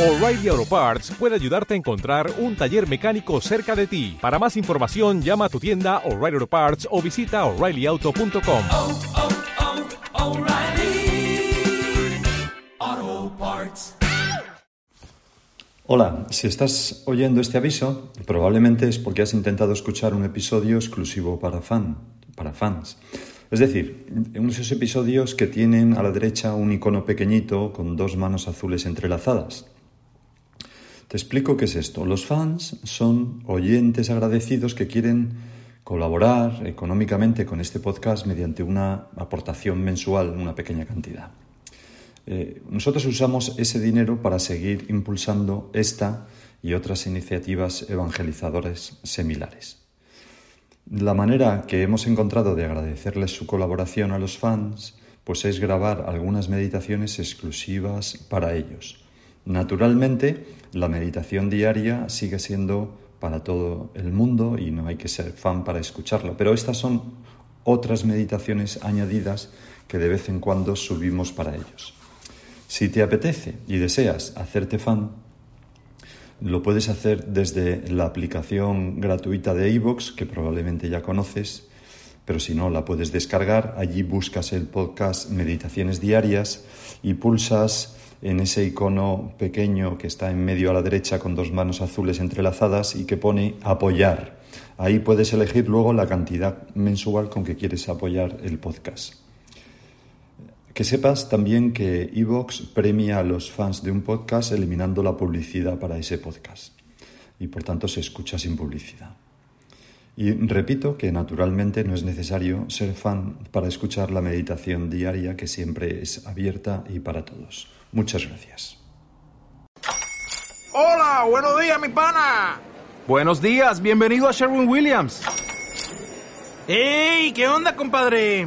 O'Reilly Auto Parts puede ayudarte a encontrar un taller mecánico cerca de ti. Para más información, llama a tu tienda O'Reilly Auto Parts o visita oreillyauto.com. oh, oh, Parts. Hola, si estás oyendo este aviso, probablemente es porque has intentado escuchar un episodio exclusivo para fan, para fans. Es decir, esos episodios que tienen a la derecha un icono pequeñito con dos manos azules entrelazadas. Te explico qué es esto. Los fans son oyentes agradecidos que quieren colaborar económicamente con este podcast mediante una aportación mensual, una pequeña cantidad. Eh, nosotros usamos ese dinero para seguir impulsando esta y otras iniciativas evangelizadoras similares. La manera que hemos encontrado de agradecerles su colaboración a los fans pues es grabar algunas meditaciones exclusivas para ellos. Naturalmente, la meditación diaria sigue siendo para todo el mundo y no hay que ser fan para escucharla, pero estas son otras meditaciones añadidas que de vez en cuando subimos para ellos. Si te apetece y deseas hacerte fan, lo puedes hacer desde la aplicación gratuita de iVoox, que probablemente ya conoces, pero si no, la puedes descargar. Allí buscas el podcast Meditaciones Diarias y pulsas en ese icono pequeño que está en medio a la derecha con dos manos azules entrelazadas y que pone apoyar. Ahí puedes elegir luego la cantidad mensual con que quieres apoyar el podcast. Que sepas también que Evox premia a los fans de un podcast eliminando la publicidad para ese podcast y por tanto se escucha sin publicidad. Y repito que naturalmente no es necesario ser fan para escuchar la meditación diaria que siempre es abierta y para todos. Muchas gracias. Hola, buenos días, mi pana. Buenos días, bienvenido a Sherwin Williams. ¡Ey! ¿Qué onda, compadre?